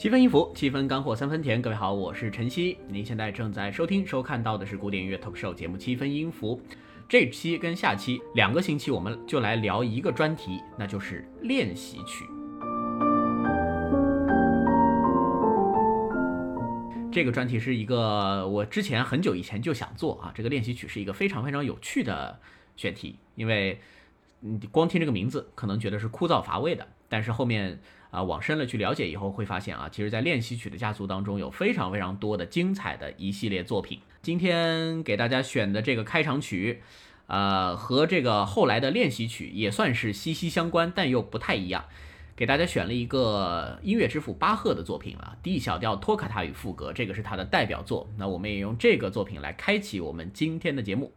七分音符，七分干货，三分甜。各位好，我是晨曦。您现在正在收听、收看到的是古典音乐 talk show 节目《七分音符》。这期跟下期两个星期，我们就来聊一个专题，那就是练习曲。这个专题是一个我之前很久以前就想做啊，这个练习曲是一个非常非常有趣的选题，因为你光听这个名字可能觉得是枯燥乏味的，但是后面。啊，往深了去了解以后，会发现啊，其实，在练习曲的家族当中，有非常非常多的精彩的一系列作品。今天给大家选的这个开场曲，呃，和这个后来的练习曲也算是息息相关，但又不太一样。给大家选了一个音乐之父巴赫的作品啊，《D 小调托卡塔与赋格》，这个是他的代表作。那我们也用这个作品来开启我们今天的节目。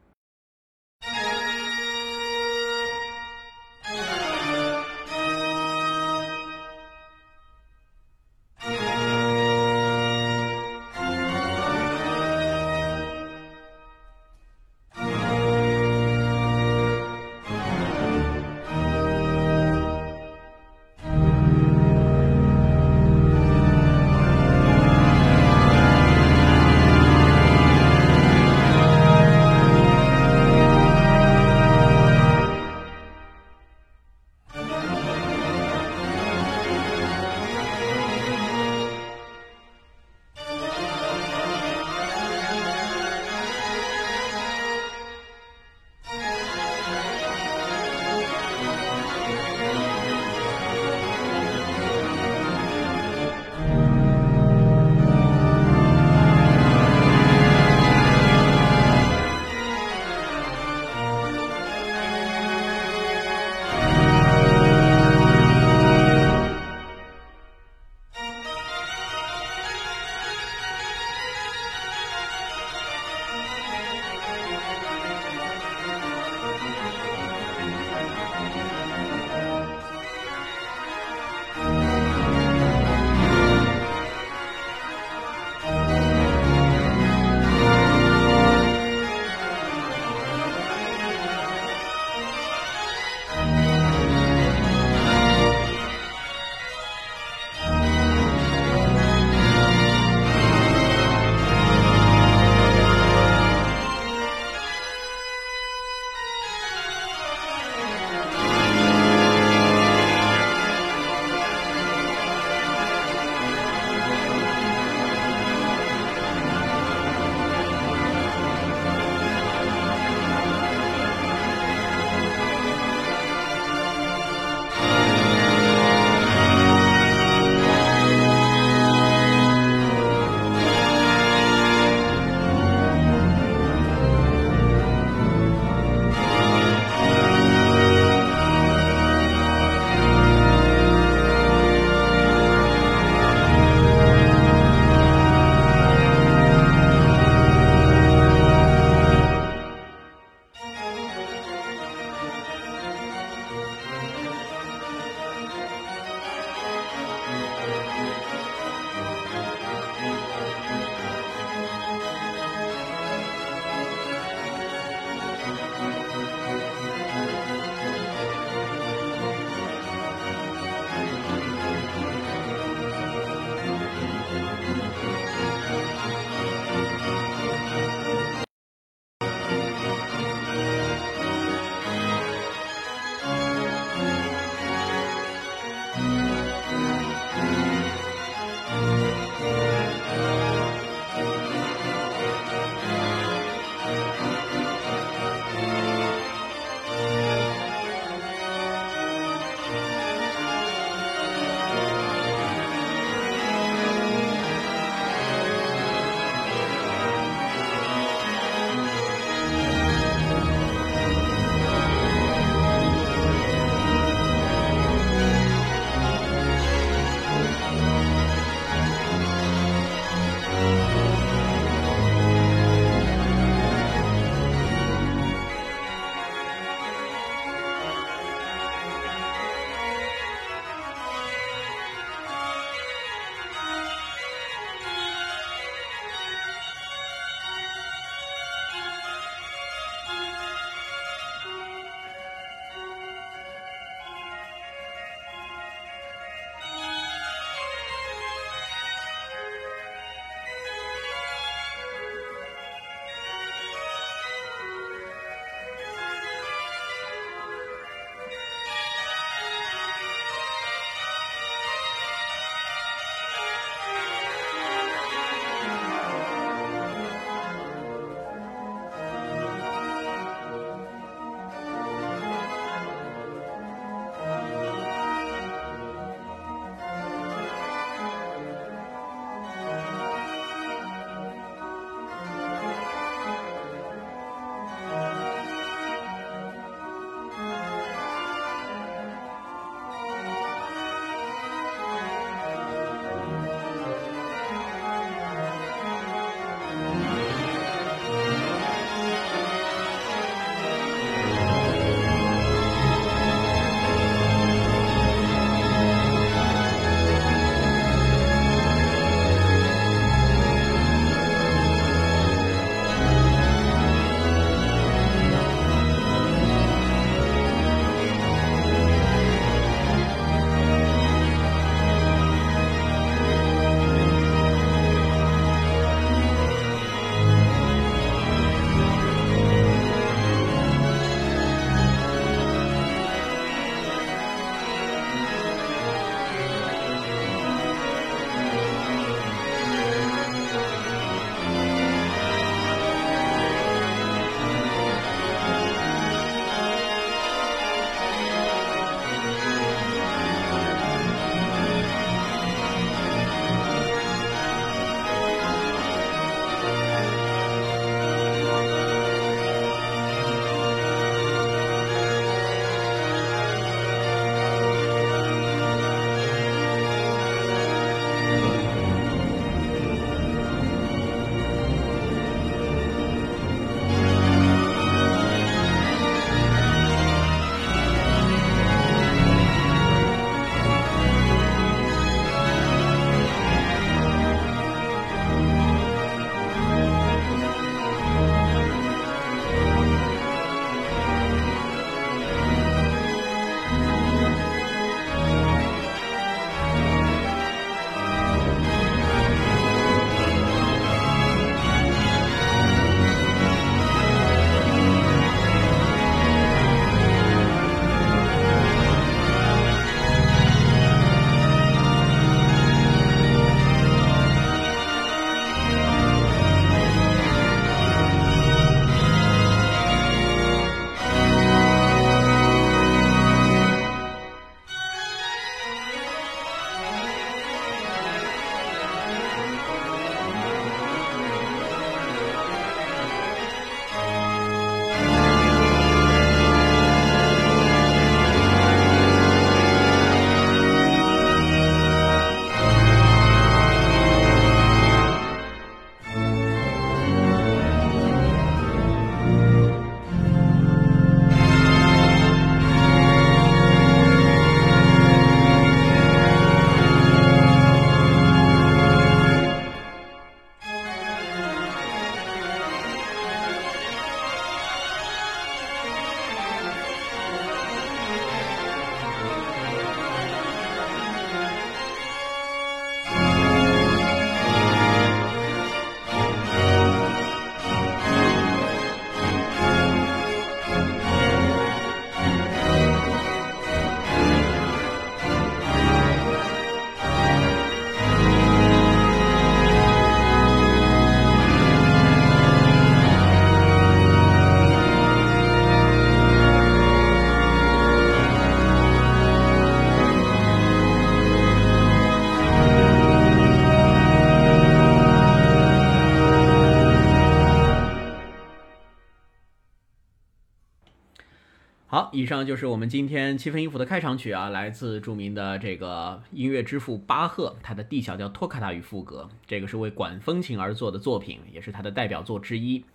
以上就是我们今天七分音符的开场曲啊，来自著名的这个音乐之父巴赫，他的 D 小调托卡塔与赋格，这个是为管风琴而作的作品，也是他的代表作之一。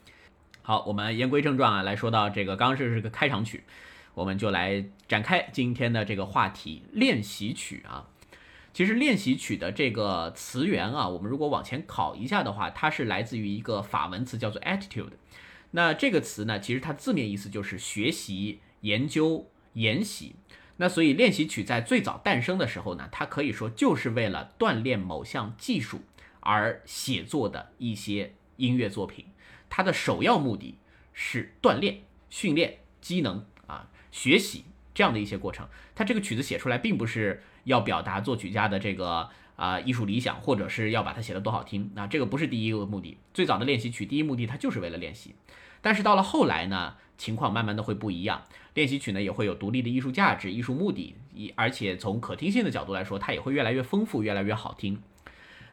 好，我们言归正传啊，来说到这个，刚刚是是个开场曲，我们就来展开今天的这个话题——练习曲啊。其实练习曲的这个词源啊，我们如果往前考一下的话，它是来自于一个法文词，叫做 attitude。那这个词呢，其实它字面意思就是学习。研究研习，那所以练习曲在最早诞生的时候呢，它可以说就是为了锻炼某项技术而写作的一些音乐作品。它的首要目的是锻炼、训练机能啊，学习这样的一些过程。它这个曲子写出来，并不是要表达作曲家的这个啊艺术理想，或者是要把它写得多好听啊，这个不是第一个目的。最早的练习曲，第一目的它就是为了练习。但是到了后来呢？情况慢慢的会不一样，练习曲呢也会有独立的艺术价值、艺术目的，一而且从可听性的角度来说，它也会越来越丰富、越来越好听。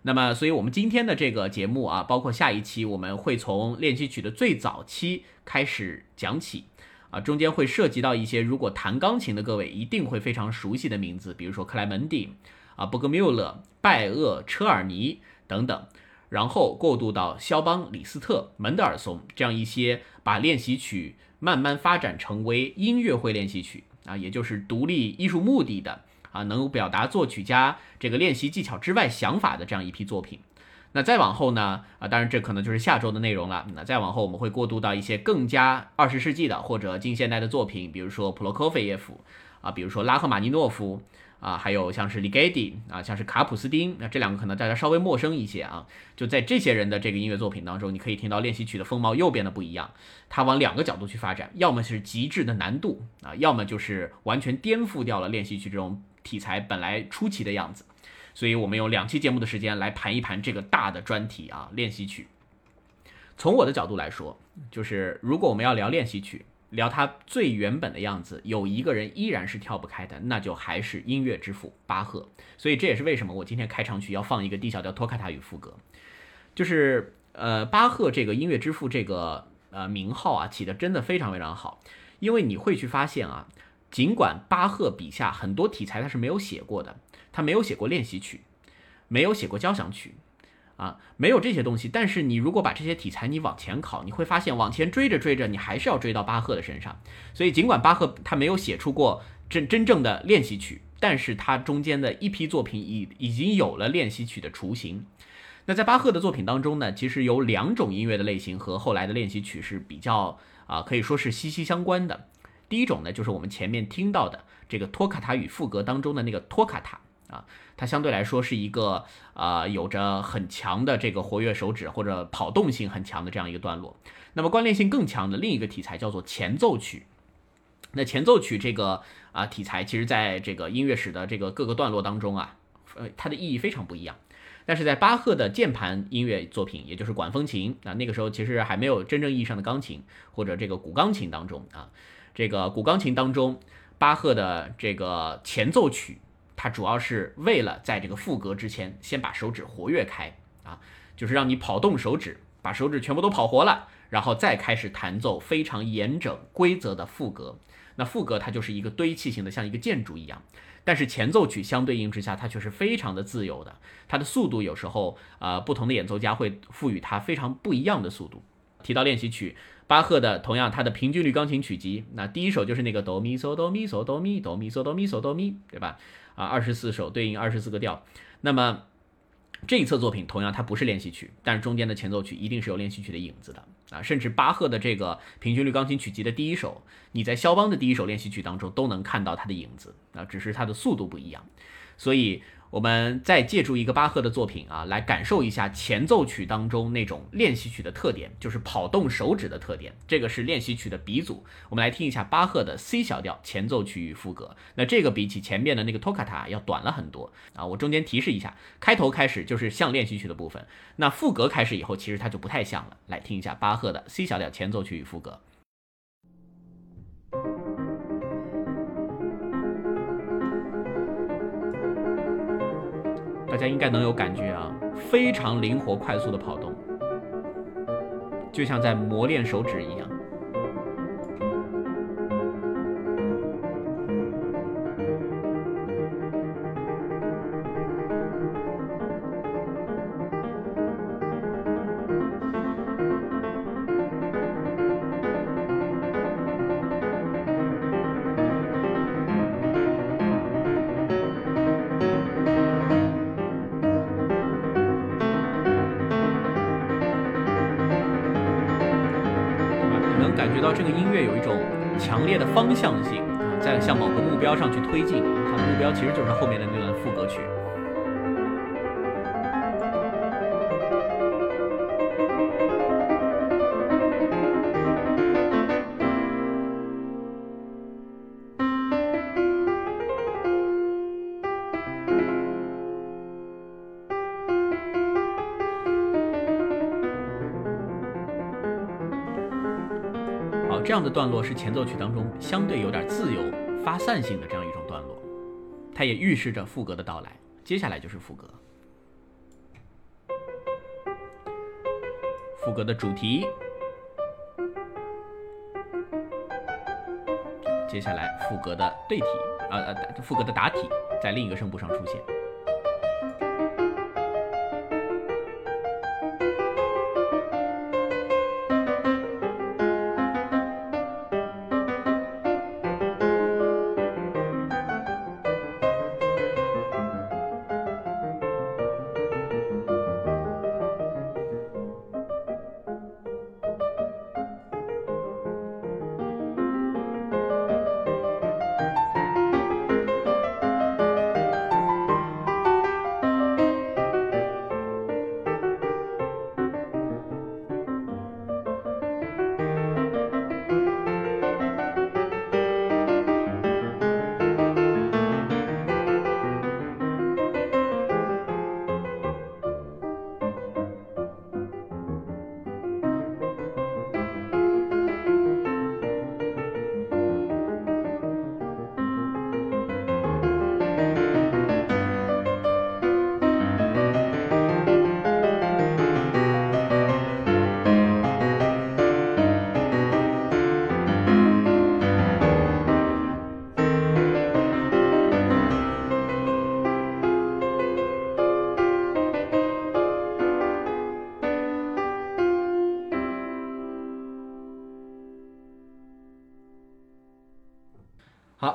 那么，所以我们今天的这个节目啊，包括下一期，我们会从练习曲的最早期开始讲起，啊，中间会涉及到一些如果弹钢琴的各位一定会非常熟悉的名字，比如说克莱门蒂、啊伯格缪勒、拜厄、车尔尼等等。然后过渡到肖邦、李斯特、门德尔松这样一些把练习曲慢慢发展成为音乐会练习曲啊，也就是独立艺术目的的啊，能够表达作曲家这个练习技巧之外想法的这样一批作品。那再往后呢啊，当然这可能就是下周的内容了。那再往后我们会过渡到一些更加二十世纪的或者近现代的作品，比如说普罗科菲耶夫啊，比如说拉赫玛尼诺夫。啊，还有像是里盖蒂啊，像是卡普斯丁，那这两个可能大家稍微陌生一些啊。就在这些人的这个音乐作品当中，你可以听到练习曲的风貌又变得不一样。它往两个角度去发展，要么是极致的难度啊，要么就是完全颠覆掉了练习曲这种题材本来初期的样子。所以我们用两期节目的时间来盘一盘这个大的专题啊，练习曲。从我的角度来说，就是如果我们要聊练习曲。聊他最原本的样子，有一个人依然是跳不开的，那就还是音乐之父巴赫。所以这也是为什么我今天开场曲要放一个 D 小调托卡塔与赋格，就是呃巴赫这个音乐之父这个呃名号啊起的真的非常非常好，因为你会去发现啊，尽管巴赫笔下很多题材他是没有写过的，他没有写过练习曲，没有写过交响曲。啊，没有这些东西，但是你如果把这些题材你往前考，你会发现往前追着追着，你还是要追到巴赫的身上。所以尽管巴赫他没有写出过真真正的练习曲，但是他中间的一批作品已已经有了练习曲的雏形。那在巴赫的作品当中呢，其实有两种音乐的类型和后来的练习曲是比较啊，可以说是息息相关的。第一种呢，就是我们前面听到的这个托卡塔与赋格当中的那个托卡塔。啊，它相对来说是一个呃有着很强的这个活跃手指或者跑动性很强的这样一个段落。那么关联性更强的另一个题材叫做前奏曲。那前奏曲这个啊题材，其实在这个音乐史的这个各个段落当中啊，呃，它的意义非常不一样。但是在巴赫的键盘音乐作品，也就是管风琴啊，那个时候其实还没有真正意义上的钢琴或者这个古钢琴当中啊，这个古钢琴当中，巴赫的这个前奏曲。它主要是为了在这个副歌之前，先把手指活跃开啊，就是让你跑动手指，把手指全部都跑活了，然后再开始弹奏非常严整规则的副歌。那副歌它就是一个堆砌型的，像一个建筑一样。但是前奏曲相对应之下，它却是非常的自由的，它的速度有时候呃不同的演奏家会赋予它非常不一样的速度。提到练习曲，巴赫的同样它的平均律钢琴曲集，那第一首就是那个哆咪嗦哆咪嗦哆咪哆咪嗦哆咪嗦哆咪，对吧？啊，二十四首对应二十四个调。那么这一册作品同样它不是练习曲，但是中间的前奏曲一定是有练习曲的影子的啊。甚至巴赫的这个平均律钢琴曲集的第一首，你在肖邦的第一首练习曲当中都能看到它的影子啊，只是它的速度不一样，所以。我们再借助一个巴赫的作品啊，来感受一下前奏曲当中那种练习曲的特点，就是跑动手指的特点。这个是练习曲的鼻祖。我们来听一下巴赫的 C 小调前奏曲与副歌。那这个比起前面的那个托卡塔要短了很多啊。我中间提示一下，开头开始就是像练习曲的部分，那副歌开始以后，其实它就不太像了。来听一下巴赫的 C 小调前奏曲与副歌。大家应该能有感觉啊，非常灵活、快速的跑动，就像在磨练手指一样。推进，它的目标其实就是后面的那段副歌曲。这样的段落是前奏曲当中相对有点自由发散性的这样一种，它也预示着副歌的到来。接下来就是副歌，副歌的主题，接下来副歌的对题，呃呃，副歌的答题在另一个声部上出现。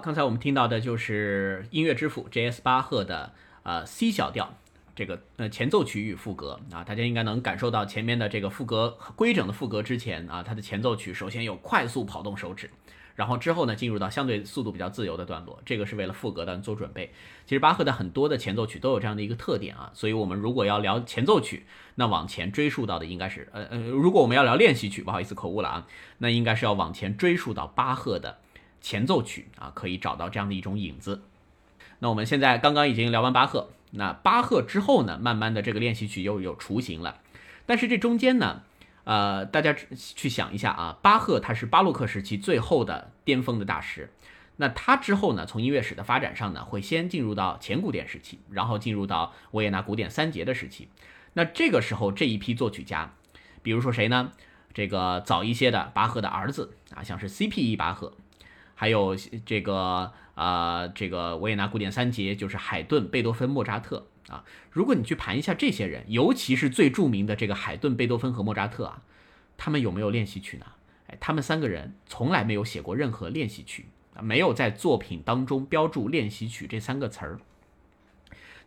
刚才我们听到的就是音乐之父 J.S. 巴赫的呃 C 小调这个呃前奏曲与副歌啊，大家应该能感受到前面的这个副歌规整的副歌之前啊，它的前奏曲首先有快速跑动手指，然后之后呢进入到相对速度比较自由的段落，这个是为了副歌的做准备。其实巴赫的很多的前奏曲都有这样的一个特点啊，所以我们如果要聊前奏曲，那往前追溯到的应该是呃呃，如果我们要聊练习曲，不好意思口误了啊，那应该是要往前追溯到巴赫的。前奏曲啊，可以找到这样的一种影子。那我们现在刚刚已经聊完巴赫，那巴赫之后呢，慢慢的这个练习曲又有雏形了。但是这中间呢，呃，大家去想一下啊，巴赫他是巴洛克时期最后的巅峰的大师。那他之后呢，从音乐史的发展上呢，会先进入到前古典时期，然后进入到维也纳古典三杰的时期。那这个时候这一批作曲家，比如说谁呢？这个早一些的巴赫的儿子啊，像是 C.P.E. 巴赫。还有这个啊，这个维也纳古典三杰就是海顿、贝多芬、莫扎特啊。如果你去盘一下这些人，尤其是最著名的这个海顿、贝多芬和莫扎特啊，他们有没有练习曲呢？哎，他们三个人从来没有写过任何练习曲啊，没有在作品当中标注练习曲这三个词儿。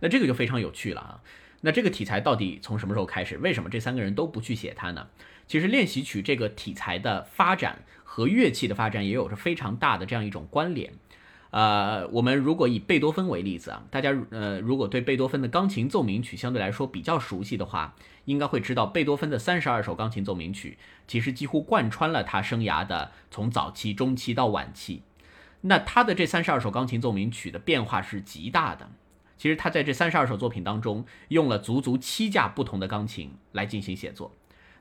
那这个就非常有趣了啊。那这个题材到底从什么时候开始？为什么这三个人都不去写它呢？其实练习曲这个题材的发展。和乐器的发展也有着非常大的这样一种关联，呃，我们如果以贝多芬为例子啊，大家呃如果对贝多芬的钢琴奏鸣曲相对来说比较熟悉的话，应该会知道贝多芬的三十二首钢琴奏鸣曲其实几乎贯穿了他生涯的从早期、中期到晚期。那他的这三十二首钢琴奏鸣曲的变化是极大的，其实他在这三十二首作品当中用了足足七架不同的钢琴来进行写作。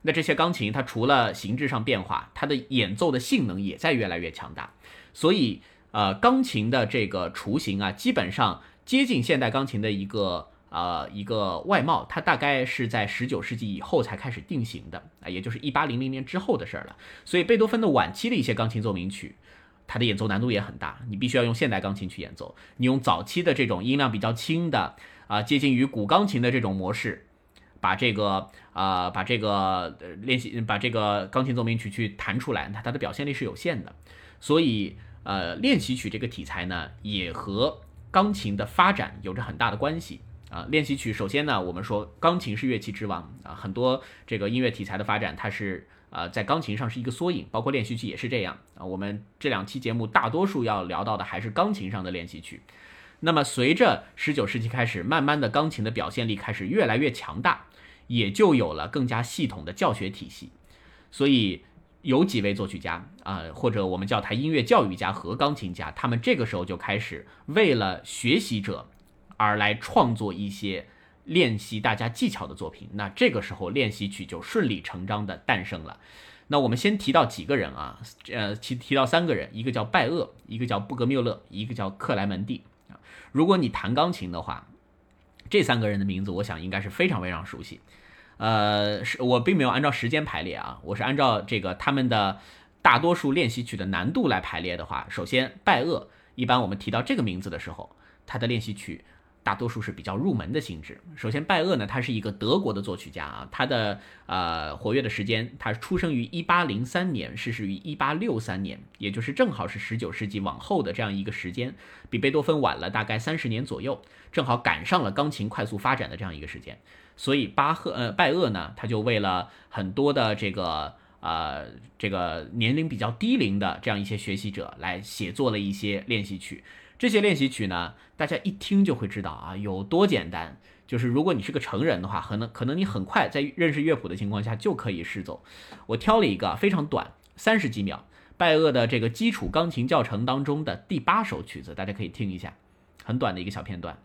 那这些钢琴，它除了形制上变化，它的演奏的性能也在越来越强大。所以，呃，钢琴的这个雏形啊，基本上接近现代钢琴的一个呃一个外貌，它大概是在十九世纪以后才开始定型的啊，也就是一八零零年之后的事儿了。所以，贝多芬的晚期的一些钢琴奏鸣曲，它的演奏难度也很大，你必须要用现代钢琴去演奏。你用早期的这种音量比较轻的啊，接近于古钢琴的这种模式。把这个啊，把这个练习，把这个钢琴奏鸣曲去弹出来，它它的表现力是有限的。所以，呃，练习曲这个题材呢，也和钢琴的发展有着很大的关系啊。练习曲首先呢，我们说钢琴是乐器之王啊，很多这个音乐题材的发展，它是呃，在钢琴上是一个缩影，包括练习曲也是这样啊。我们这两期节目大多数要聊到的还是钢琴上的练习曲。那么随着十九世纪开始，慢慢的钢琴的表现力开始越来越强大，也就有了更加系统的教学体系。所以有几位作曲家啊，或者我们叫他音乐教育家和钢琴家，他们这个时候就开始为了学习者而来创作一些。练习大家技巧的作品，那这个时候练习曲就顺理成章的诞生了。那我们先提到几个人啊，呃，提提到三个人，一个叫拜厄，一个叫布格缪勒，一个叫克莱门蒂。如果你弹钢琴的话，这三个人的名字，我想应该是非常非常熟悉。呃，是我并没有按照时间排列啊，我是按照这个他们的大多数练习曲的难度来排列的话，首先拜厄，一般我们提到这个名字的时候，他的练习曲。大多数是比较入门的性质。首先，拜厄呢，他是一个德国的作曲家啊，他的呃活跃的时间，他出生于一八零三年，逝世于一八六三年，也就是正好是十九世纪往后的这样一个时间，比贝多芬晚了大概三十年左右，正好赶上了钢琴快速发展的这样一个时间。所以巴赫呃拜厄呢，他就为了很多的这个呃这个年龄比较低龄的这样一些学习者来写作了一些练习曲。这些练习曲呢，大家一听就会知道啊，有多简单。就是如果你是个成人的话，可能可能你很快在认识乐谱的情况下就可以试奏。我挑了一个非常短，三十几秒，拜厄的这个基础钢琴教程当中的第八首曲子，大家可以听一下，很短的一个小片段。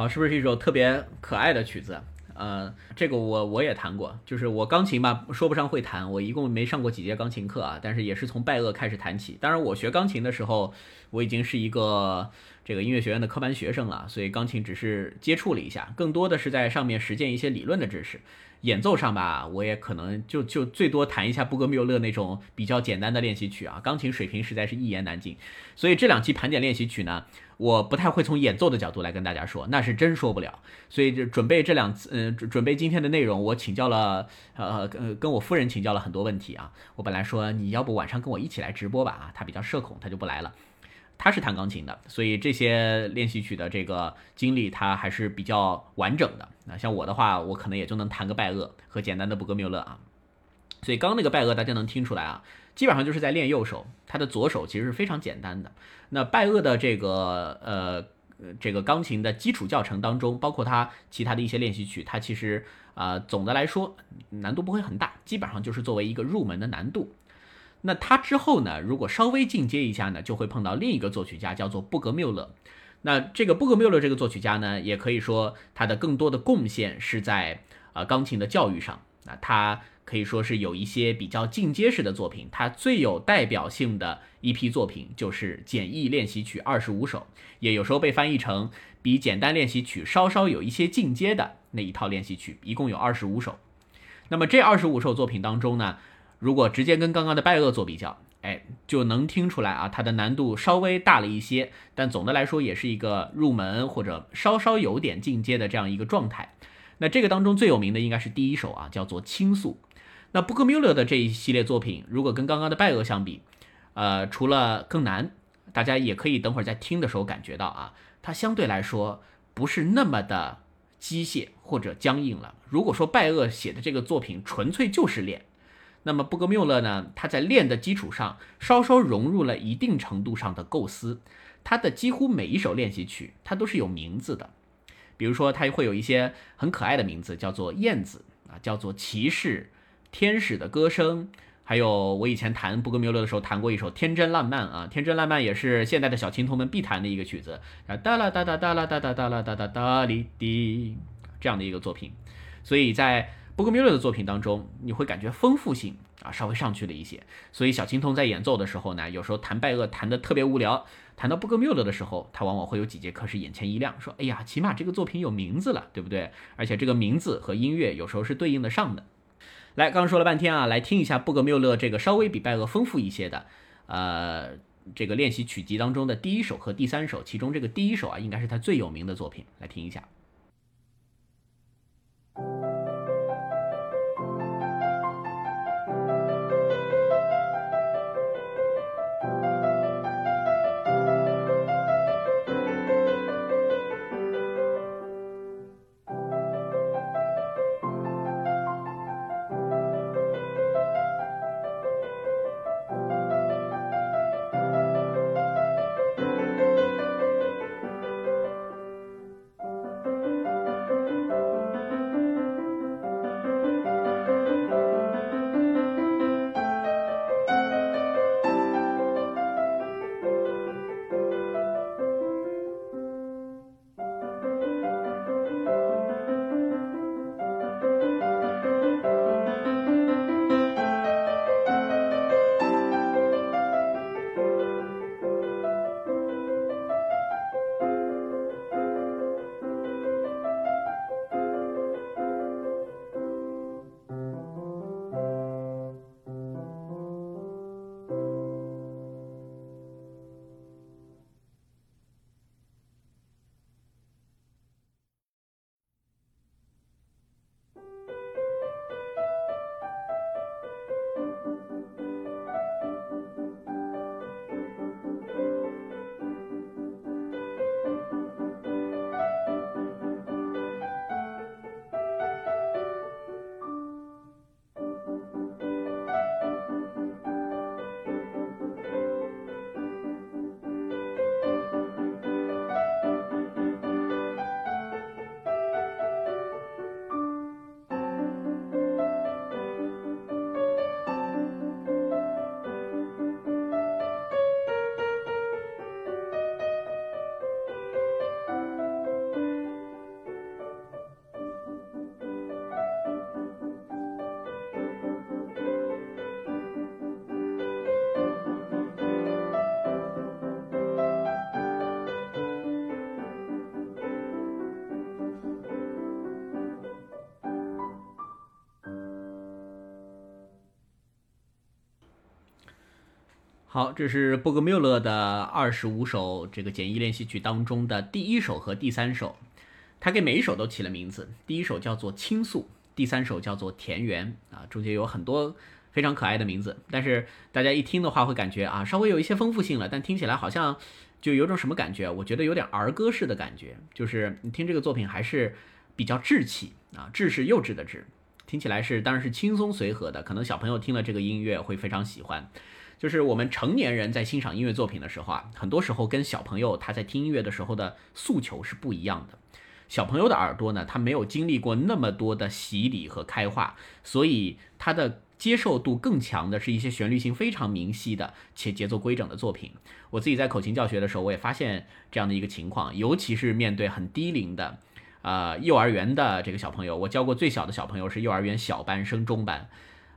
好，是不是一首特别可爱的曲子？呃，这个我我也弹过，就是我钢琴吧，说不上会弹，我一共没上过几节钢琴课啊，但是也是从拜厄开始弹起。当然，我学钢琴的时候，我已经是一个这个音乐学院的科班学生了，所以钢琴只是接触了一下，更多的是在上面实践一些理论的知识。演奏上吧，我也可能就就最多弹一下布格缪勒那种比较简单的练习曲啊，钢琴水平实在是一言难尽。所以这两期盘点练习曲呢，我不太会从演奏的角度来跟大家说，那是真说不了。所以就准备这两次，嗯，准备今天的内容，我请教了，呃呃，跟我夫人请教了很多问题啊。我本来说你要不晚上跟我一起来直播吧，啊，她比较社恐，她就不来了。他是弹钢琴的，所以这些练习曲的这个经历他还是比较完整的。那像我的话，我可能也就能弹个拜厄和简单的布格缪勒啊。所以刚刚那个拜厄大家能听出来啊，基本上就是在练右手，他的左手其实是非常简单的。那拜厄的这个呃这个钢琴的基础教程当中，包括他其他的一些练习曲，它其实啊总的来说难度不会很大，基本上就是作为一个入门的难度。那他之后呢？如果稍微进阶一下呢，就会碰到另一个作曲家，叫做布格缪勒。那这个布格缪勒这个作曲家呢，也可以说他的更多的贡献是在呃钢琴的教育上。那他可以说是有一些比较进阶式的作品。他最有代表性的一批作品就是简易练习曲二十五首，也有时候被翻译成比简单练习曲稍稍有一些进阶的那一套练习曲，一共有二十五首。那么这二十五首作品当中呢？如果直接跟刚刚的拜厄做比较，哎，就能听出来啊，它的难度稍微大了一些，但总的来说也是一个入门或者稍稍有点进阶的这样一个状态。那这个当中最有名的应该是第一首啊，叫做倾诉。那布克缪勒的这一系列作品，如果跟刚刚的拜厄相比，呃，除了更难，大家也可以等会儿在听的时候感觉到啊，它相对来说不是那么的机械或者僵硬了。如果说拜厄写的这个作品纯粹就是练。那么布格缪勒呢？他在练的基础上，稍稍融入了一定程度上的构思。他的几乎每一首练习曲，它都是有名字的。比如说，他会有一些很可爱的名字，叫做燕子啊，叫做骑士、天使的歌声。还有我以前弹布格缪勒的时候，弹过一首《天真烂漫》啊，《天真烂漫》也是现在的小琴童们必弹的一个曲子啊，哒啦哒哒哒啦哒哒哒啦哒哒哒哩滴这样的一个作品。所以在布格缪勒的作品当中，你会感觉丰富性啊稍微上去了一些。所以小青铜在演奏的时候呢，有时候弹拜厄弹的特别无聊，弹到布格缪勒的时候，他往往会有几节课是眼前一亮，说：“哎呀，起码这个作品有名字了，对不对？而且这个名字和音乐有时候是对应的上的。”来，刚说了半天啊，来听一下布格缪勒这个稍微比拜厄丰富一些的，呃，这个练习曲集当中的第一首和第三首，其中这个第一首啊，应该是他最有名的作品，来听一下。好，这是波格缪勒的二十五首这个简易练习曲当中的第一首和第三首，他给每一首都起了名字。第一首叫做倾诉，第三首叫做田园啊，中间有很多非常可爱的名字。但是大家一听的话，会感觉啊，稍微有一些丰富性了，但听起来好像就有种什么感觉？我觉得有点儿歌式的感觉，就是你听这个作品还是比较稚气啊，稚是幼稚的稚，听起来是当然是轻松随和的，可能小朋友听了这个音乐会非常喜欢。就是我们成年人在欣赏音乐作品的时候啊，很多时候跟小朋友他在听音乐的时候的诉求是不一样的。小朋友的耳朵呢，他没有经历过那么多的洗礼和开化，所以他的接受度更强的是一些旋律性非常明晰的且节奏规整的作品。我自己在口琴教学的时候，我也发现这样的一个情况，尤其是面对很低龄的，呃，幼儿园的这个小朋友，我教过最小的小朋友是幼儿园小班升中班，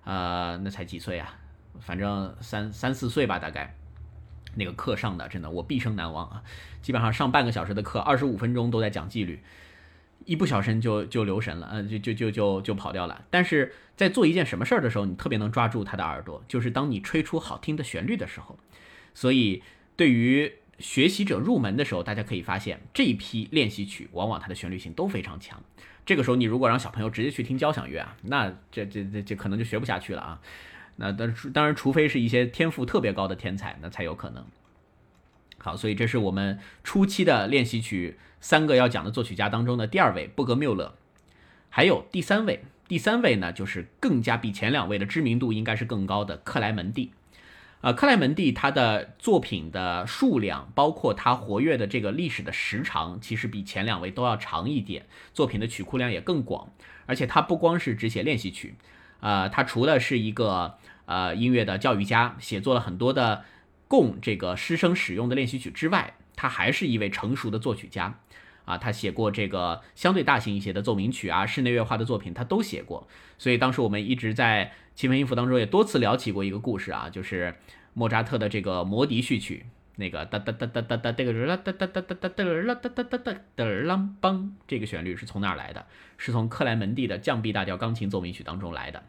呃，那才几岁啊？反正三三四岁吧，大概那个课上的真的我毕生难忘啊！基本上上半个小时的课，二十五分钟都在讲纪律，一不小心就就留神了，嗯，就就就就就跑掉了。但是在做一件什么事儿的时候，你特别能抓住他的耳朵，就是当你吹出好听的旋律的时候。所以对于学习者入门的时候，大家可以发现这一批练习曲往往它的旋律性都非常强。这个时候你如果让小朋友直接去听交响乐啊，那这这这这可能就学不下去了啊。那当当然，除非是一些天赋特别高的天才，那才有可能。好，所以这是我们初期的练习曲三个要讲的作曲家当中的第二位布格缪勒，还有第三位，第三位呢就是更加比前两位的知名度应该是更高的克莱门蒂。啊，克莱门蒂他的作品的数量，包括他活跃的这个历史的时长，其实比前两位都要长一点，作品的曲库量也更广，而且他不光是只写练习曲。呃，他除了是一个呃音乐的教育家，写作了很多的供这个师生使用的练习曲之外，他还是一位成熟的作曲家。啊，他写过这个相对大型一些的奏鸣曲啊，室内乐化的作品他都写过。所以当时我们一直在七分音符当中也多次聊起过一个故事啊，就是莫扎特的这个魔笛序曲，那个哒哒哒哒哒哒哒啦哒哒哒哒哒哒啦哒哒哒哒哒啷梆，这个旋律是从哪儿来的？是从克莱门蒂的降 B 大调钢琴奏鸣曲当中来的。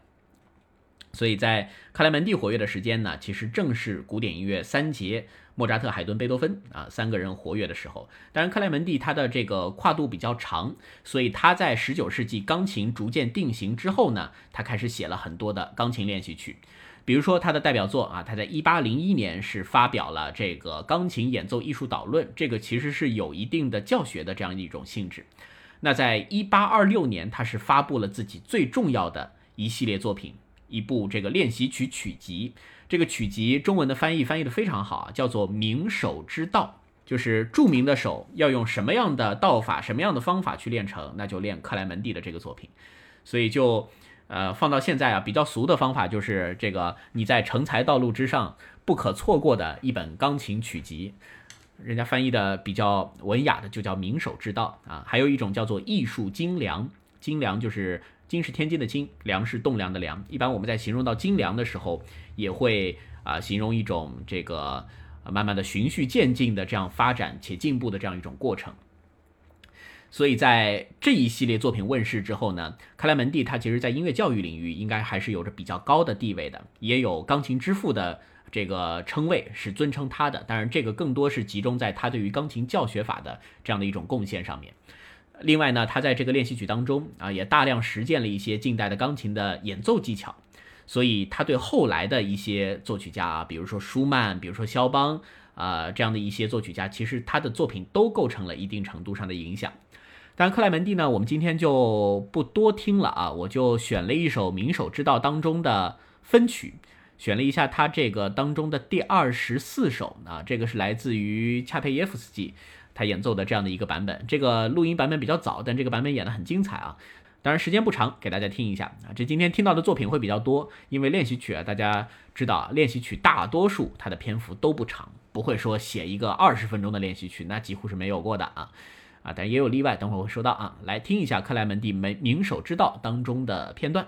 所以在克莱门蒂活跃的时间呢，其实正是古典音乐三杰莫扎特、海顿、贝多芬啊三个人活跃的时候。当然，克莱门蒂他的这个跨度比较长，所以他在十九世纪钢琴逐渐定型之后呢，他开始写了很多的钢琴练习曲。比如说他的代表作啊，他在一八零一年是发表了这个钢琴演奏艺术导论，这个其实是有一定的教学的这样一种性质。那在一八二六年，他是发布了自己最重要的一系列作品。一部这个练习曲曲集，这个曲集中文的翻译翻译的非常好啊，叫做《名手之道》，就是著名的手要用什么样的道法、什么样的方法去练成，那就练克莱门蒂的这个作品。所以就呃放到现在啊，比较俗的方法就是这个你在成才道路之上不可错过的一本钢琴曲集，人家翻译的比较文雅的就叫《名手之道》啊，还有一种叫做艺术精良，精良就是。金是天津的金，良是栋梁的梁。一般我们在形容到精良的时候，也会啊形容一种这个慢慢的循序渐进的这样发展且进步的这样一种过程。所以在这一系列作品问世之后呢，克莱门蒂他其实在音乐教育领域应该还是有着比较高的地位的，也有钢琴之父的这个称谓是尊称他的。当然，这个更多是集中在他对于钢琴教学法的这样的一种贡献上面。另外呢，他在这个练习曲当中啊，也大量实践了一些近代的钢琴的演奏技巧，所以他对后来的一些作曲家啊，比如说舒曼，比如说肖邦啊这样的一些作曲家，其实他的作品都构成了一定程度上的影响。当然，克莱门蒂呢，我们今天就不多听了啊，我就选了一首《名手之道》当中的分曲，选了一下他这个当中的第二十四首啊，这个是来自于恰佩耶夫斯基。他演奏的这样的一个版本，这个录音版本比较早，但这个版本演得很精彩啊。当然时间不长，给大家听一下啊。这今天听到的作品会比较多，因为练习曲啊，大家知道，练习曲大多数它的篇幅都不长，不会说写一个二十分钟的练习曲，那几乎是没有过的啊啊。但也有例外，等会儿会说到啊。来听一下克莱门蒂《门名手之道》当中的片段。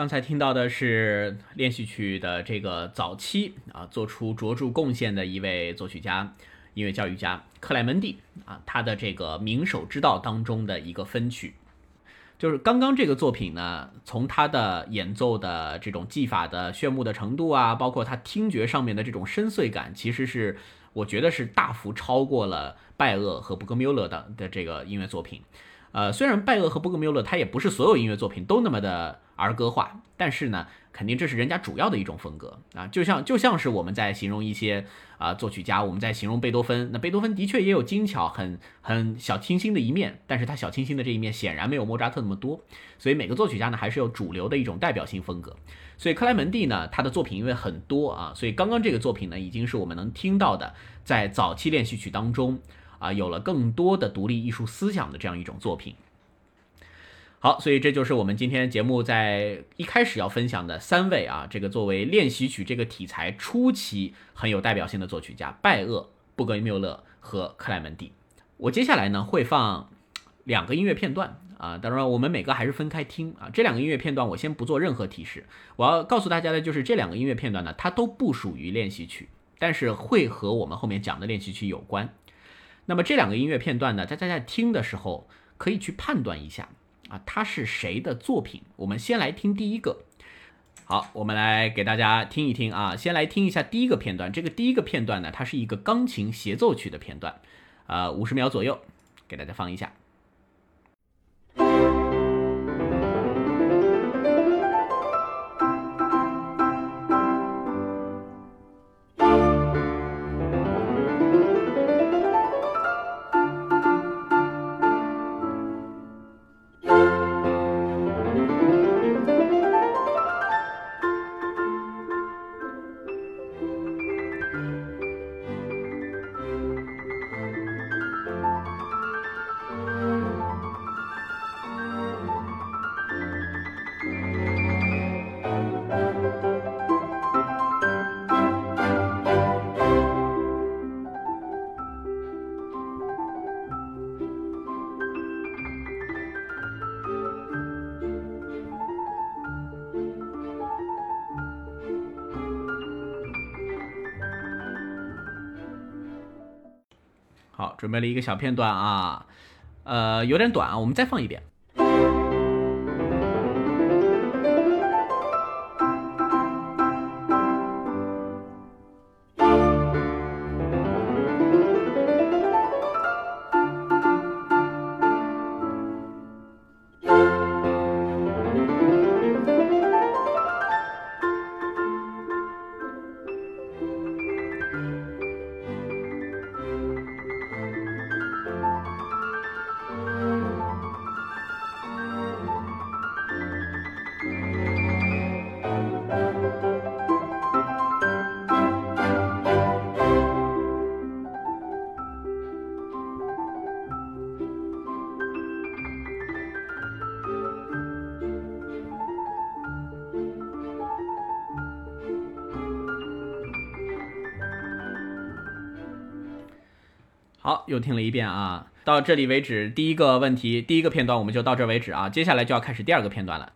刚才听到的是练习曲的这个早期啊，做出卓著贡献的一位作曲家，音乐教育家克莱门蒂啊，他的这个名手之道当中的一个分曲。就是刚刚这个作品呢，从他的演奏的这种技法的炫目的程度啊，包括他听觉上面的这种深邃感，其实是我觉得是大幅超过了拜厄和布格缪勒的的这个音乐作品。呃，虽然拜厄和布格缪勒他也不是所有音乐作品都那么的儿歌化，但是呢。肯定这是人家主要的一种风格啊，就像就像是我们在形容一些啊作曲家，我们在形容贝多芬，那贝多芬的确也有精巧、很很小清新的一面，但是他小清新的这一面显然没有莫扎特那么多，所以每个作曲家呢还是有主流的一种代表性风格。所以克莱门蒂呢，他的作品因为很多啊，所以刚刚这个作品呢，已经是我们能听到的在早期练习曲当中啊有了更多的独立艺术思想的这样一种作品。好，所以这就是我们今天节目在一开始要分享的三位啊，这个作为练习曲这个题材初期很有代表性的作曲家拜厄、布格缪勒和克莱门蒂。我接下来呢会放两个音乐片段啊，当然我们每个还是分开听啊。这两个音乐片段我先不做任何提示，我要告诉大家的就是这两个音乐片段呢，它都不属于练习曲，但是会和我们后面讲的练习曲有关。那么这两个音乐片段呢，大家在听的时候可以去判断一下。啊，它是谁的作品？我们先来听第一个。好，我们来给大家听一听啊，先来听一下第一个片段。这个第一个片段呢，它是一个钢琴协奏曲的片段，啊，五十秒左右，给大家放一下。准备了一个小片段啊，呃，有点短啊，我们再放一遍。好，又听了一遍啊，到这里为止，第一个问题，第一个片段我们就到这为止啊，接下来就要开始第二个片段了。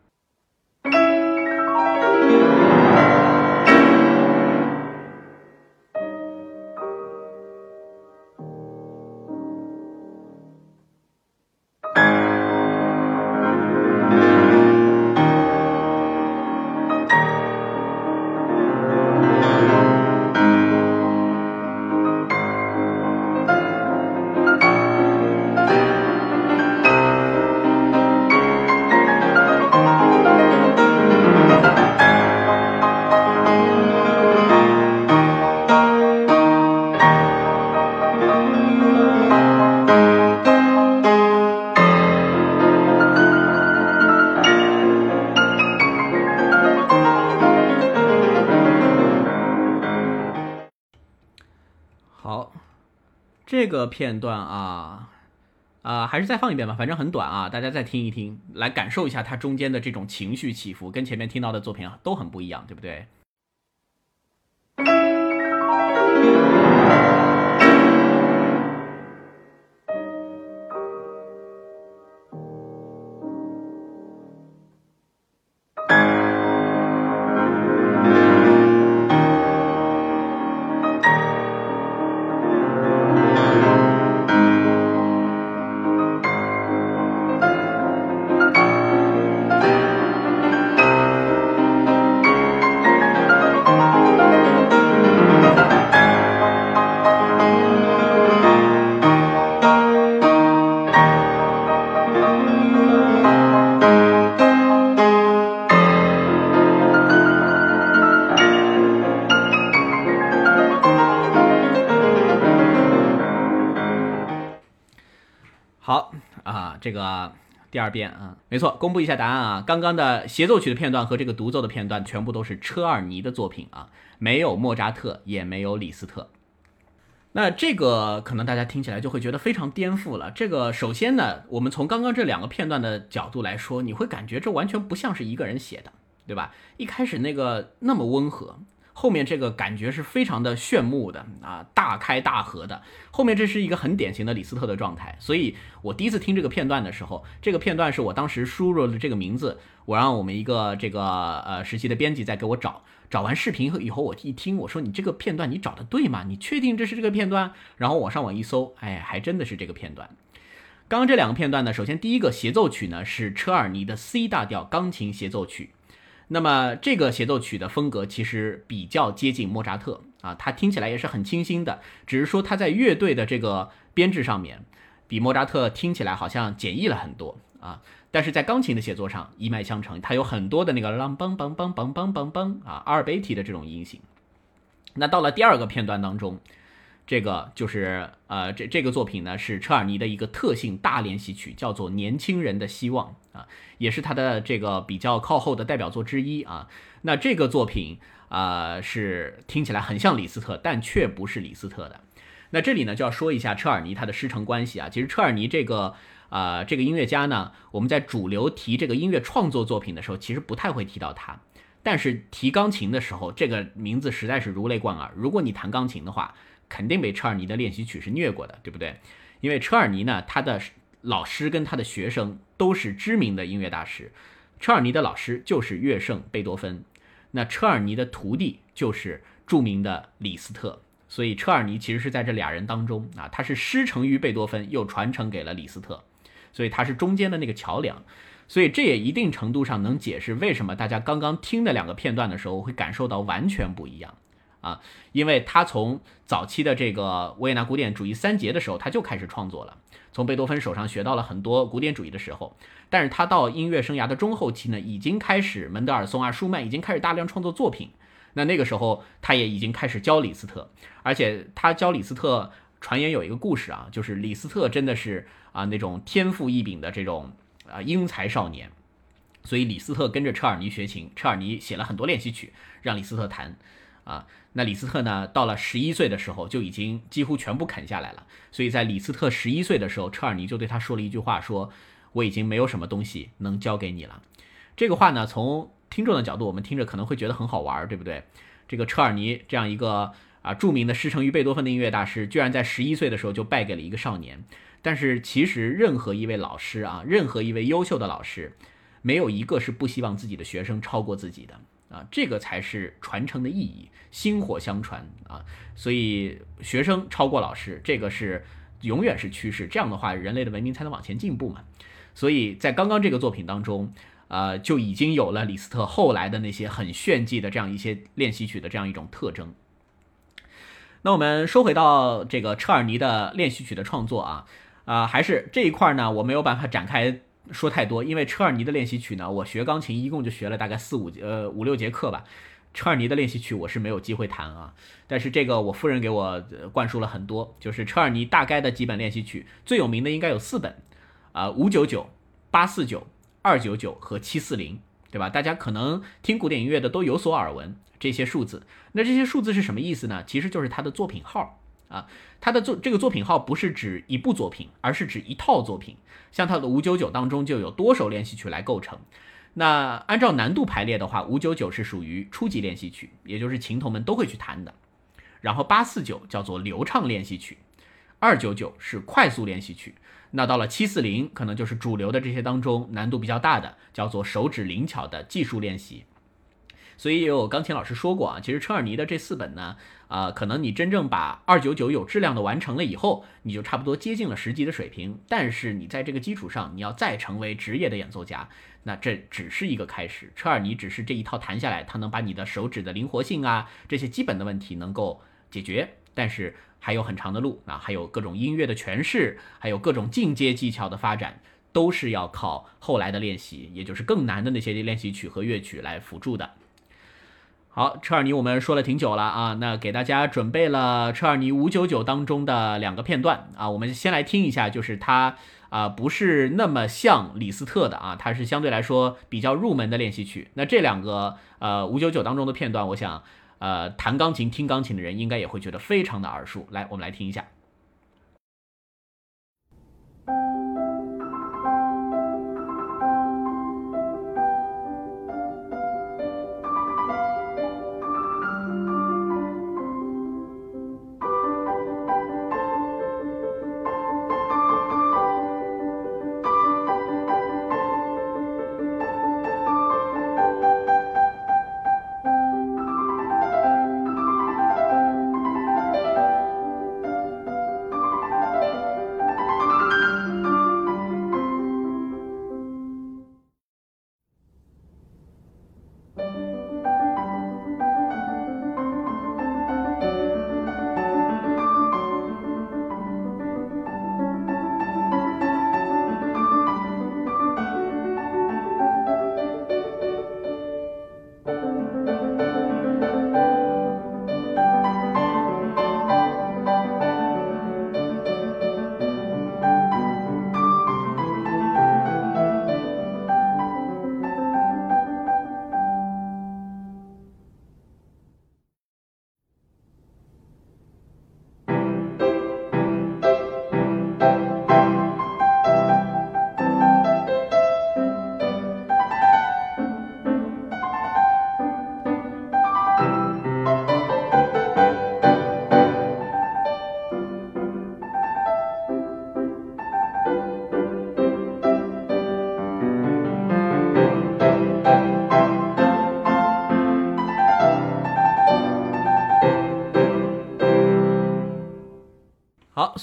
好这个片段啊，啊，还是再放一遍吧，反正很短啊，大家再听一听，来感受一下它中间的这种情绪起伏，跟前面听到的作品啊都很不一样，对不对？个第二遍啊，没错，公布一下答案啊。刚刚的协奏曲的片段和这个独奏的片段全部都是车尔尼的作品啊，没有莫扎特，也没有李斯特。那这个可能大家听起来就会觉得非常颠覆了。这个首先呢，我们从刚刚这两个片段的角度来说，你会感觉这完全不像是一个人写的，对吧？一开始那个那么温和。后面这个感觉是非常的炫目的啊，大开大合的。后面这是一个很典型的李斯特的状态，所以我第一次听这个片段的时候，这个片段是我当时输入了这个名字，我让我们一个这个呃实习的编辑在给我找，找完视频以后，我一听，我说你这个片段你找的对吗？你确定这是这个片段？然后我上网一搜，哎，还真的是这个片段。刚刚这两个片段呢，首先第一个协奏曲呢是车尔尼的 C 大调钢琴协奏曲。那么这个协奏曲的风格其实比较接近莫扎特啊，它听起来也是很清新的，只是说它在乐队的这个编制上面，比莫扎特听起来好像简易了很多啊。但是在钢琴的写作上一脉相承，它有很多的那个啷梆梆梆梆梆梆梆啊阿尔贝蒂的这种音型。那到了第二个片段当中。这个就是呃，这这个作品呢是车尔尼的一个特性大练习曲，叫做《年轻人的希望》啊，也是他的这个比较靠后的代表作之一啊。那这个作品啊是听起来很像李斯特，但却不是李斯特的。那这里呢就要说一下车尔尼他的师承关系啊。其实车尔尼这个啊这个音乐家呢，我们在主流提这个音乐创作作品的时候，其实不太会提到他，但是提钢琴的时候，这个名字实在是如雷贯耳。如果你弹钢琴的话，肯定被车尔尼的练习曲是虐过的，对不对？因为车尔尼呢，他的老师跟他的学生都是知名的音乐大师。车尔尼的老师就是乐圣贝多芬，那车尔尼的徒弟就是著名的李斯特。所以车尔尼其实是在这俩人当中啊，他是师承于贝多芬，又传承给了李斯特，所以他是中间的那个桥梁。所以这也一定程度上能解释为什么大家刚刚听的两个片段的时候会感受到完全不一样。啊，因为他从早期的这个维也纳古典主义三杰的时候，他就开始创作了，从贝多芬手上学到了很多古典主义的时候，但是他到音乐生涯的中后期呢，已经开始门德尔松啊、舒曼已经开始大量创作作品，那那个时候他也已经开始教李斯特，而且他教李斯特，传言有一个故事啊，就是李斯特真的是啊那种天赋异禀的这种啊英才少年，所以李斯特跟着车尔尼学琴，车尔尼写了很多练习曲让李斯特弹。啊，那李斯特呢？到了十一岁的时候，就已经几乎全部啃下来了。所以在李斯特十一岁的时候，车尔尼就对他说了一句话：说我已经没有什么东西能教给你了。这个话呢，从听众的角度，我们听着可能会觉得很好玩，对不对？这个车尔尼这样一个啊著名的师承于贝多芬的音乐大师，居然在十一岁的时候就败给了一个少年。但是其实任何一位老师啊，任何一位优秀的老师，没有一个是不希望自己的学生超过自己的。啊，这个才是传承的意义，薪火相传啊！所以学生超过老师，这个是永远是趋势。这样的话，人类的文明才能往前进步嘛。所以在刚刚这个作品当中，呃，就已经有了李斯特后来的那些很炫技的这样一些练习曲的这样一种特征。那我们说回到这个车尔尼的练习曲的创作啊，啊，还是这一块呢，我没有办法展开。说太多，因为车尔尼的练习曲呢，我学钢琴一共就学了大概四五节，呃五六节课吧。车尔尼的练习曲我是没有机会弹啊，但是这个我夫人给我灌输了很多，就是车尔尼大概的几本练习曲，最有名的应该有四本，啊五九九、八四九、二九九和七四零，对吧？大家可能听古典音乐的都有所耳闻这些数字。那这些数字是什么意思呢？其实就是他的作品号。啊，他的作这个作品号不是指一部作品，而是指一套作品。像他的五九九当中就有多首练习曲来构成。那按照难度排列的话，五九九是属于初级练习曲，也就是琴童们都会去弹的。然后八四九叫做流畅练习曲，二九九是快速练习曲。那到了七四零，可能就是主流的这些当中难度比较大的，叫做手指灵巧的技术练习。所以也有钢琴老师说过啊，其实车尔尼的这四本呢，啊，可能你真正把二九九有质量的完成了以后，你就差不多接近了十级的水平。但是你在这个基础上，你要再成为职业的演奏家，那这只是一个开始。车尔尼只是这一套弹下来，他能把你的手指的灵活性啊这些基本的问题能够解决，但是还有很长的路啊，还有各种音乐的诠释，还有各种进阶技巧的发展，都是要靠后来的练习，也就是更难的那些练习曲和乐曲来辅助的。好，车尔尼我们说了挺久了啊，那给大家准备了车尔尼五九九当中的两个片段啊，我们先来听一下，就是他啊，不是那么像李斯特的啊，它是相对来说比较入门的练习曲。那这两个呃五九九当中的片段，我想呃弹钢琴、听钢琴的人应该也会觉得非常的耳熟。来，我们来听一下。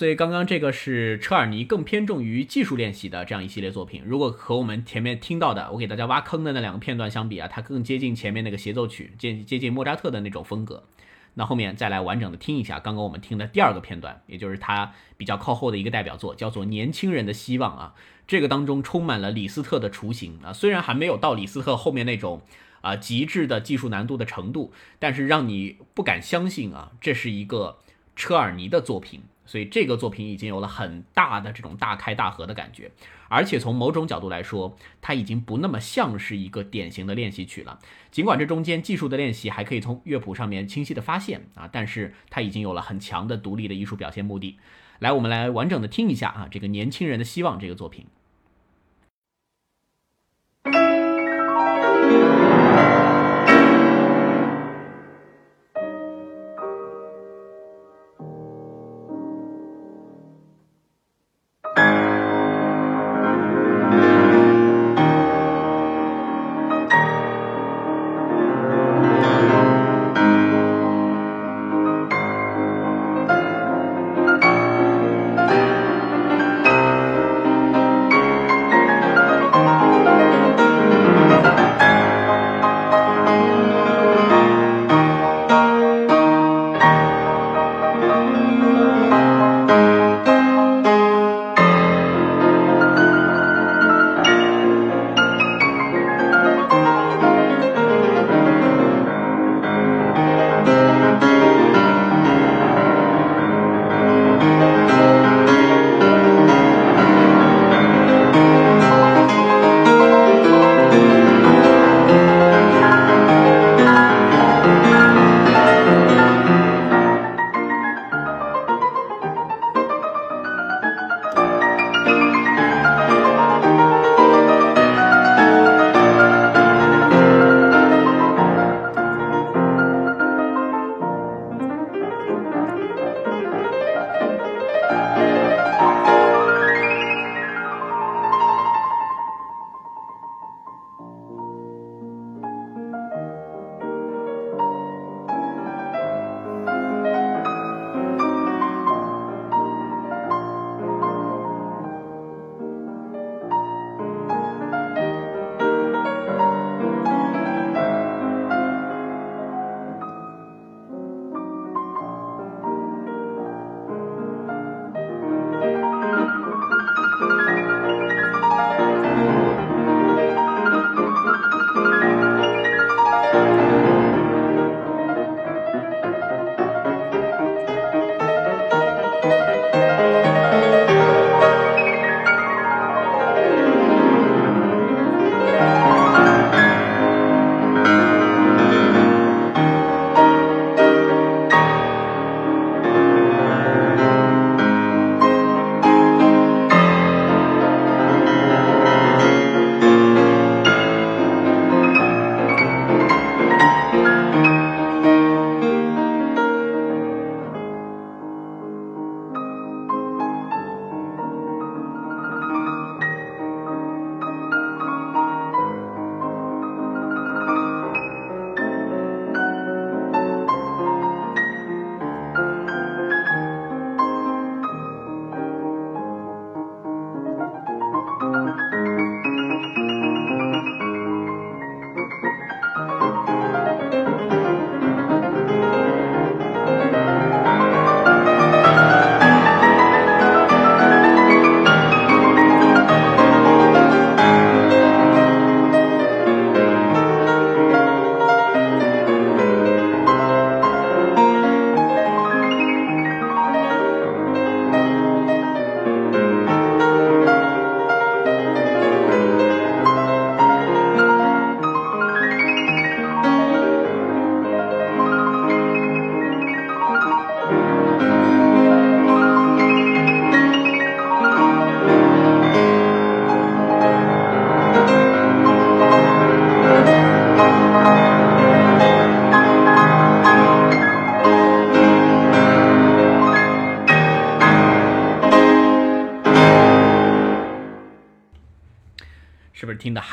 所以刚刚这个是车尔尼更偏重于技术练习的这样一系列作品。如果和我们前面听到的我给大家挖坑的那两个片段相比啊，它更接近前面那个协奏曲，接接近莫扎特的那种风格。那后面再来完整的听一下刚刚我们听的第二个片段，也就是他比较靠后的一个代表作，叫做《年轻人的希望》啊。这个当中充满了李斯特的雏形啊，虽然还没有到李斯特后面那种啊极致的技术难度的程度，但是让你不敢相信啊，这是一个车尔尼的作品。所以这个作品已经有了很大的这种大开大合的感觉，而且从某种角度来说，它已经不那么像是一个典型的练习曲了。尽管这中间技术的练习还可以从乐谱上面清晰的发现啊，但是它已经有了很强的独立的艺术表现目的。来，我们来完整的听一下啊，这个年轻人的希望这个作品。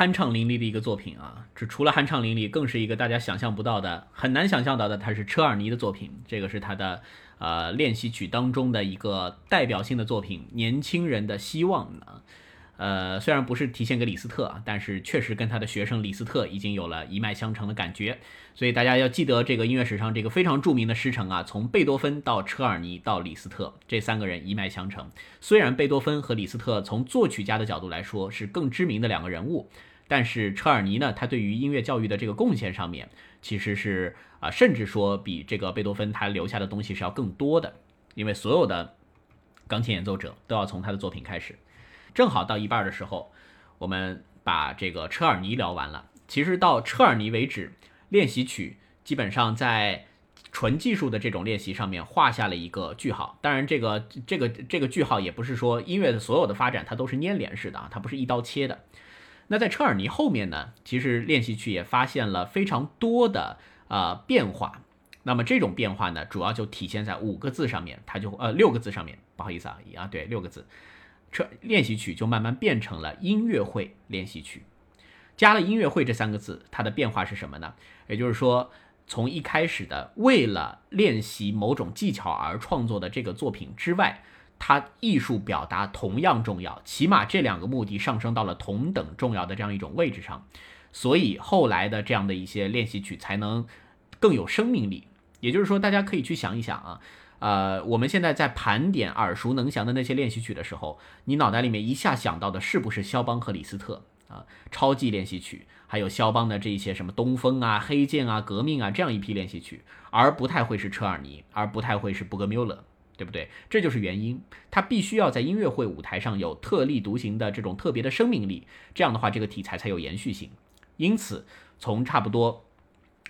酣畅淋漓的一个作品啊？这除了酣畅淋漓，更是一个大家想象不到的、很难想象到的，它是车尔尼的作品。这个是他的呃练习曲当中的一个代表性的作品，《年轻人的希望》啊。呃，虽然不是体现给李斯特啊，但是确实跟他的学生李斯特已经有了一脉相承的感觉。所以大家要记得这个音乐史上这个非常著名的师承啊，从贝多芬到车尔尼到李斯特这三个人一脉相承。虽然贝多芬和李斯特从作曲家的角度来说是更知名的两个人物，但是车尔尼呢，他对于音乐教育的这个贡献上面，其实是啊，甚至说比这个贝多芬他留下的东西是要更多的，因为所有的钢琴演奏者都要从他的作品开始。正好到一半的时候，我们把这个车尔尼聊完了。其实到车尔尼为止，练习曲基本上在纯技术的这种练习上面画下了一个句号。当然，这个这个这个句号也不是说音乐的所有的发展它都是粘连式的啊，它不是一刀切的。那在车尔尼后面呢，其实练习曲也发现了非常多的啊变化。那么这种变化呢，主要就体现在五个字上面，它就呃六个字上面，不好意思啊啊对六个字。车练习曲就慢慢变成了音乐会练习曲，加了音乐会这三个字，它的变化是什么呢？也就是说，从一开始的为了练习某种技巧而创作的这个作品之外，它艺术表达同样重要，起码这两个目的上升到了同等重要的这样一种位置上，所以后来的这样的一些练习曲才能更有生命力。也就是说，大家可以去想一想啊。呃，我们现在在盘点耳熟能详的那些练习曲的时候，你脑袋里面一下想到的是不是肖邦和李斯特啊？超级练习曲，还有肖邦的这一些什么东风啊、黑键啊、革命啊这样一批练习曲，而不太会是车尔尼，而不太会是布格缪勒，对不对？这就是原因，他必须要在音乐会舞台上有特立独行的这种特别的生命力，这样的话这个题材才有延续性。因此，从差不多。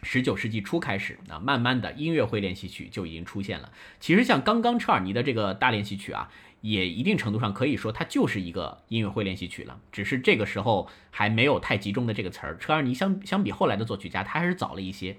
十九世纪初开始，啊，慢慢的音乐会练习曲就已经出现了。其实像刚刚车尔尼的这个大练习曲啊，也一定程度上可以说它就是一个音乐会练习曲了。只是这个时候还没有太集中的这个词儿。车尔尼相相比后来的作曲家，他还是早了一些。